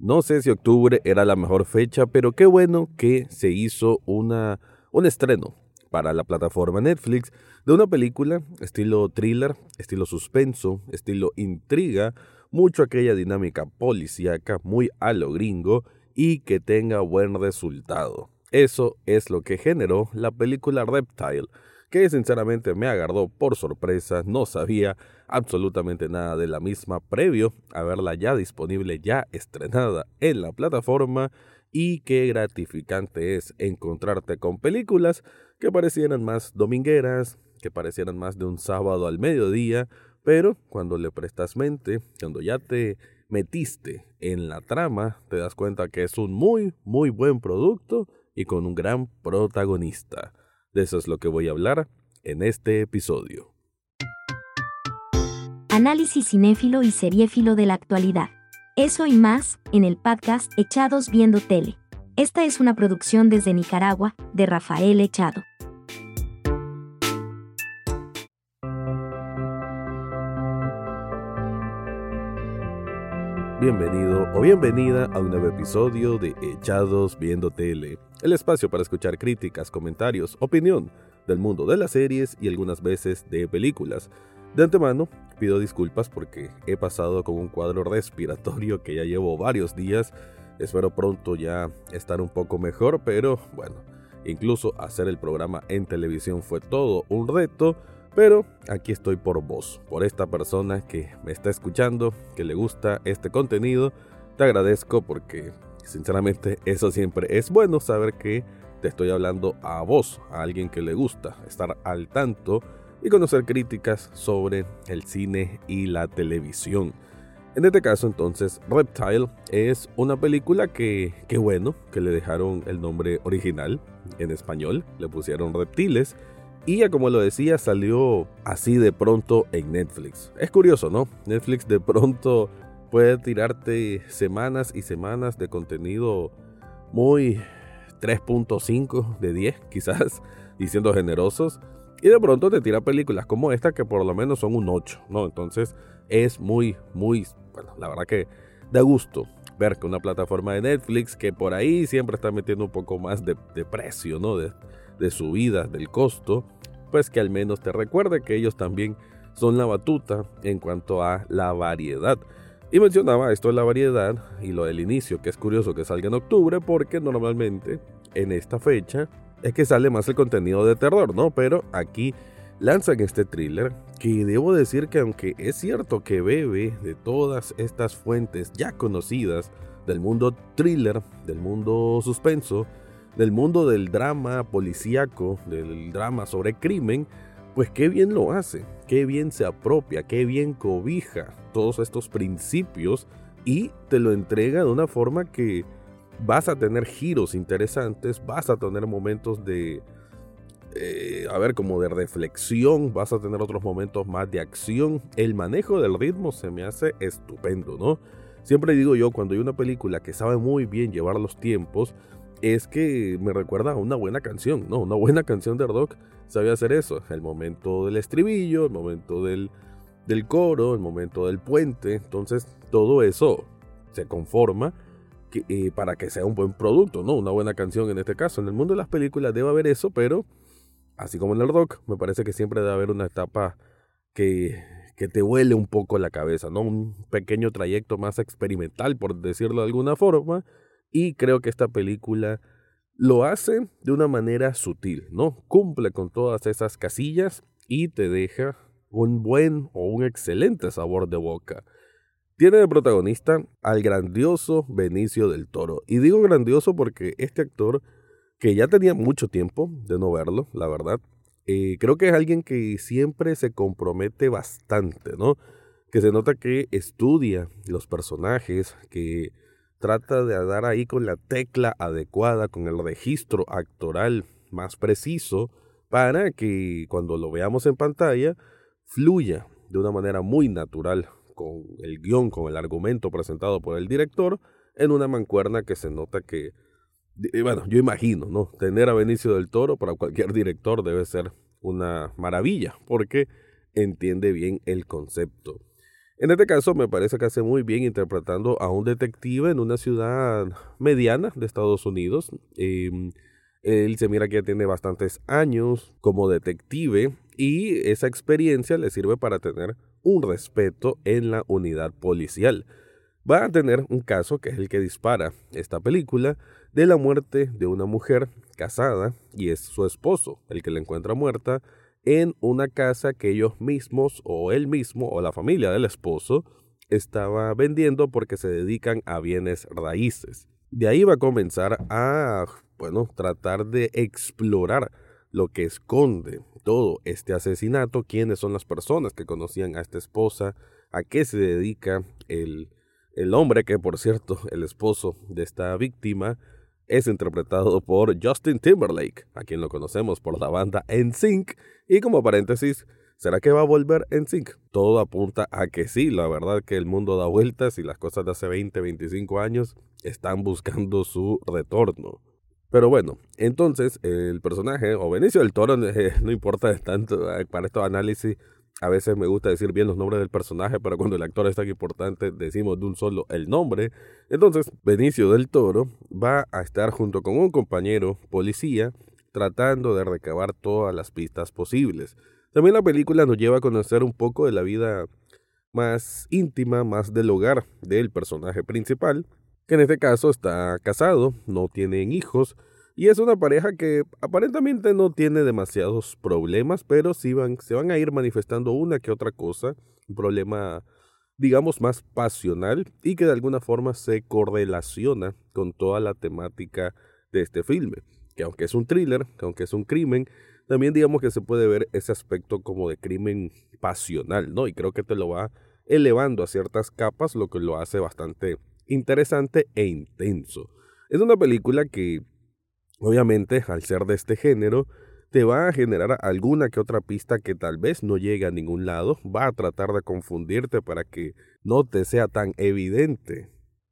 No sé si octubre era la mejor fecha, pero qué bueno que se hizo una, un estreno para la plataforma Netflix de una película estilo thriller, estilo suspenso, estilo intriga, mucho aquella dinámica policíaca muy a lo gringo y que tenga buen resultado. Eso es lo que generó la película Reptile, que sinceramente me agarró por sorpresa, no sabía absolutamente nada de la misma previo a verla ya disponible, ya estrenada en la plataforma y qué gratificante es encontrarte con películas que parecieran más domingueras, que parecieran más de un sábado al mediodía, pero cuando le prestas mente, cuando ya te metiste en la trama, te das cuenta que es un muy, muy buen producto y con un gran protagonista. De eso es lo que voy a hablar en este episodio. Análisis cinéfilo y seriéfilo de la actualidad. Eso y más, en el podcast Echados Viendo Tele. Esta es una producción desde Nicaragua, de Rafael Echado. Bienvenido o bienvenida a un nuevo episodio de Echados Viendo Tele, el espacio para escuchar críticas, comentarios, opinión del mundo de las series y algunas veces de películas. De antemano, pido disculpas porque he pasado con un cuadro respiratorio que ya llevo varios días. Espero pronto ya estar un poco mejor, pero bueno, incluso hacer el programa en televisión fue todo un reto pero aquí estoy por vos, por esta persona que me está escuchando, que le gusta este contenido. Te agradezco porque sinceramente eso siempre es bueno saber que te estoy hablando a vos, a alguien que le gusta estar al tanto y conocer críticas sobre el cine y la televisión. En este caso entonces Reptile es una película que, qué bueno, que le dejaron el nombre original en español, le pusieron reptiles y ya como lo decía, salió así de pronto en Netflix. Es curioso, ¿no? Netflix de pronto puede tirarte semanas y semanas de contenido muy 3.5 de 10, quizás, diciendo generosos. Y de pronto te tira películas como esta que por lo menos son un 8, ¿no? Entonces es muy, muy, bueno, la verdad que da gusto ver que una plataforma de Netflix que por ahí siempre está metiendo un poco más de, precio, ¿no? De, de subida del costo, pues que al menos te recuerde que ellos también son la batuta en cuanto a la variedad. Y mencionaba esto de la variedad y lo del inicio, que es curioso que salga en octubre porque normalmente en esta fecha es que sale más el contenido de terror, ¿no? Pero aquí lanzan este thriller que debo decir que aunque es cierto que bebe de todas estas fuentes ya conocidas del mundo thriller, del mundo suspenso, del mundo del drama policíaco, del drama sobre crimen, pues qué bien lo hace, qué bien se apropia, qué bien cobija todos estos principios y te lo entrega de una forma que vas a tener giros interesantes, vas a tener momentos de, eh, a ver, como de reflexión, vas a tener otros momentos más de acción. El manejo del ritmo se me hace estupendo, ¿no? Siempre digo yo, cuando hay una película que sabe muy bien llevar los tiempos, es que me recuerda a una buena canción, ¿no? Una buena canción de rock sabe hacer eso. El momento del estribillo, el momento del, del coro, el momento del puente. Entonces, todo eso se conforma eh, para que sea un buen producto, ¿no? Una buena canción en este caso. En el mundo de las películas debe haber eso, pero así como en el rock, me parece que siempre debe haber una etapa que, que te huele un poco la cabeza, ¿no? Un pequeño trayecto más experimental, por decirlo de alguna forma y creo que esta película lo hace de una manera sutil, ¿no? Cumple con todas esas casillas y te deja un buen o un excelente sabor de boca. Tiene de protagonista al grandioso Benicio del Toro. Y digo grandioso porque este actor, que ya tenía mucho tiempo de no verlo, la verdad, eh, creo que es alguien que siempre se compromete bastante, ¿no? Que se nota que estudia los personajes, que trata de dar ahí con la tecla adecuada, con el registro actoral más preciso, para que cuando lo veamos en pantalla fluya de una manera muy natural con el guion, con el argumento presentado por el director, en una mancuerna que se nota que, bueno, yo imagino, ¿no? Tener a Benicio del Toro para cualquier director debe ser una maravilla, porque entiende bien el concepto. En este caso me parece que hace muy bien interpretando a un detective en una ciudad mediana de Estados Unidos. Em, él se mira que tiene bastantes años como detective y esa experiencia le sirve para tener un respeto en la unidad policial. Va a tener un caso que es el que dispara esta película de la muerte de una mujer casada y es su esposo el que la encuentra muerta en una casa que ellos mismos o él mismo o la familia del esposo estaba vendiendo porque se dedican a bienes raíces. De ahí va a comenzar a, bueno, tratar de explorar lo que esconde todo este asesinato, quiénes son las personas que conocían a esta esposa, a qué se dedica el, el hombre que, por cierto, el esposo de esta víctima, es interpretado por Justin Timberlake, a quien lo conocemos por la banda NSYNC, y como paréntesis, ¿será que va a volver NSYNC? Todo apunta a que sí, la verdad que el mundo da vueltas y las cosas de hace 20, 25 años están buscando su retorno. Pero bueno, entonces el personaje, o Benicio del Toro, no importa tanto eh, para estos análisis, a veces me gusta decir bien los nombres del personaje, pero cuando el actor es tan importante decimos de un solo el nombre. Entonces, Benicio del Toro va a estar junto con un compañero policía tratando de recabar todas las pistas posibles. También la película nos lleva a conocer un poco de la vida más íntima, más del hogar del personaje principal, que en este caso está casado, no tienen hijos, y es una pareja que aparentemente no tiene demasiados problemas, pero sí van, se van a ir manifestando una que otra cosa, un problema digamos más pasional y que de alguna forma se correlaciona con toda la temática de este filme, que aunque es un thriller, que aunque es un crimen, también digamos que se puede ver ese aspecto como de crimen pasional, ¿no? Y creo que te lo va elevando a ciertas capas, lo que lo hace bastante interesante e intenso. Es una película que Obviamente, al ser de este género, te va a generar alguna que otra pista que tal vez no llegue a ningún lado, va a tratar de confundirte para que no te sea tan evidente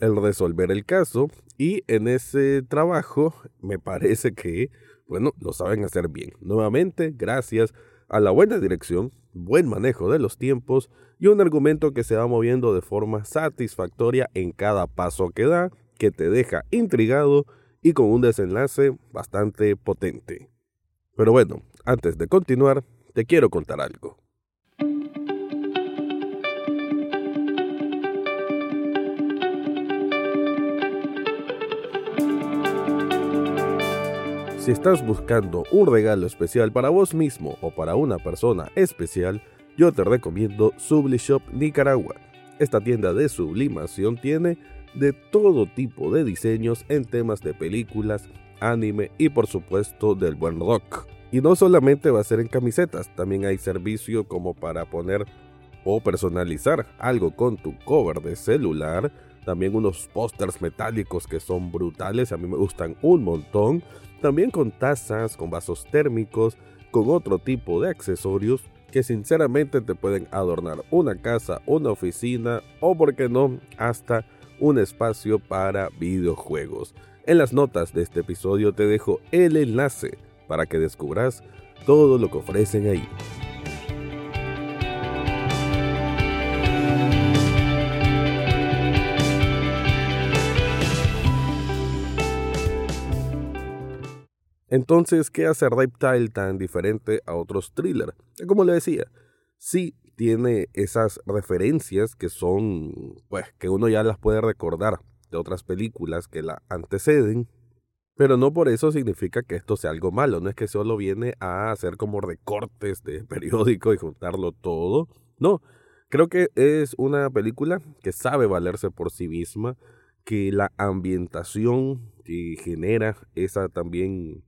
el resolver el caso y en ese trabajo me parece que, bueno, lo saben hacer bien. Nuevamente, gracias a la buena dirección, buen manejo de los tiempos y un argumento que se va moviendo de forma satisfactoria en cada paso que da, que te deja intrigado y con un desenlace bastante potente. Pero bueno, antes de continuar, te quiero contar algo. Si estás buscando un regalo especial para vos mismo o para una persona especial, yo te recomiendo Sublishop Nicaragua. Esta tienda de sublimación tiene de todo tipo de diseños en temas de películas, anime y por supuesto del buen rock. Y no solamente va a ser en camisetas, también hay servicio como para poner o personalizar algo con tu cover de celular. También unos pósters metálicos que son brutales, a mí me gustan un montón. También con tazas, con vasos térmicos, con otro tipo de accesorios que sinceramente te pueden adornar una casa, una oficina o, por qué no, hasta un espacio para videojuegos. En las notas de este episodio te dejo el enlace para que descubras todo lo que ofrecen ahí. Entonces, ¿qué hace Reptile tan diferente a otros thrillers? Como le decía, sí tiene esas referencias que son, pues, que uno ya las puede recordar de otras películas que la anteceden, pero no por eso significa que esto sea algo malo, no es que solo viene a hacer como recortes de periódico y juntarlo todo, no, creo que es una película que sabe valerse por sí misma, que la ambientación que genera esa también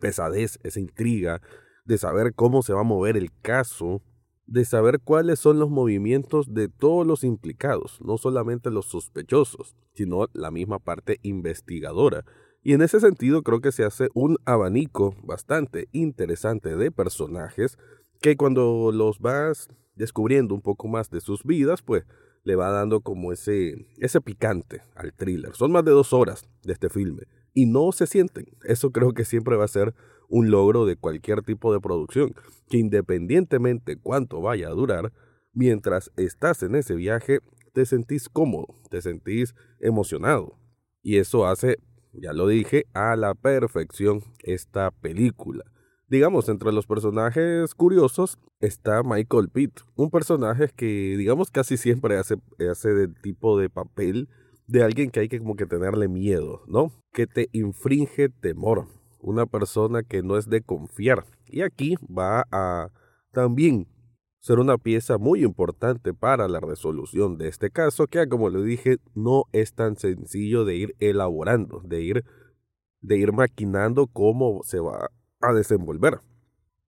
pesadez, esa intriga de saber cómo se va a mover el caso, de saber cuáles son los movimientos de todos los implicados, no solamente los sospechosos, sino la misma parte investigadora. Y en ese sentido creo que se hace un abanico bastante interesante de personajes que cuando los vas descubriendo un poco más de sus vidas, pues le va dando como ese, ese picante al thriller. Son más de dos horas de este filme y no se sienten. Eso creo que siempre va a ser un logro de cualquier tipo de producción, que independientemente cuánto vaya a durar, mientras estás en ese viaje, te sentís cómodo, te sentís emocionado. Y eso hace, ya lo dije, a la perfección esta película. Digamos, entre los personajes curiosos está Michael Pitt, un personaje que, digamos, casi siempre hace, hace del tipo de papel de alguien que hay que como que tenerle miedo, ¿no? Que te infringe temor, una persona que no es de confiar. Y aquí va a también ser una pieza muy importante para la resolución de este caso, que como le dije, no es tan sencillo de ir elaborando, de ir, de ir maquinando cómo se va a desenvolver,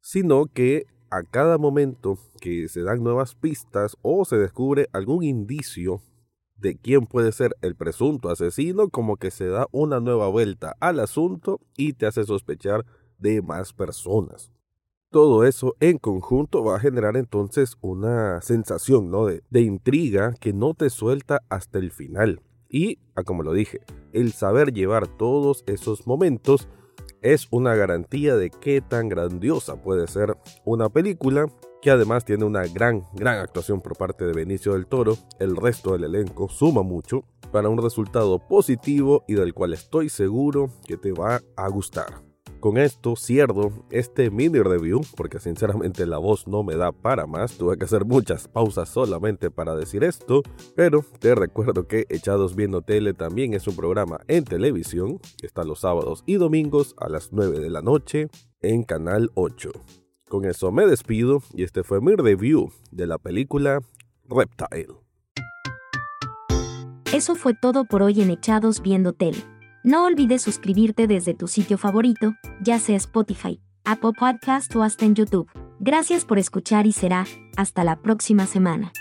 sino que a cada momento que se dan nuevas pistas o se descubre algún indicio de quién puede ser el presunto asesino, como que se da una nueva vuelta al asunto y te hace sospechar de más personas. Todo eso en conjunto va a generar entonces una sensación ¿no? de, de intriga que no te suelta hasta el final. Y, ah, como lo dije, el saber llevar todos esos momentos es una garantía de qué tan grandiosa puede ser una película que además tiene una gran, gran actuación por parte de Benicio del Toro. El resto del elenco suma mucho para un resultado positivo y del cual estoy seguro que te va a gustar. Con esto cierro este mini review porque sinceramente la voz no me da para más. Tuve que hacer muchas pausas solamente para decir esto. Pero te recuerdo que Echados Viendo Tele también es un programa en televisión está los sábados y domingos a las 9 de la noche en Canal 8. Con eso me despido y este fue mi review de la película Reptile. Eso fue todo por hoy en Echados Viendo Tele. No olvides suscribirte desde tu sitio favorito, ya sea Spotify, Apple Podcast o hasta en YouTube. Gracias por escuchar y será hasta la próxima semana.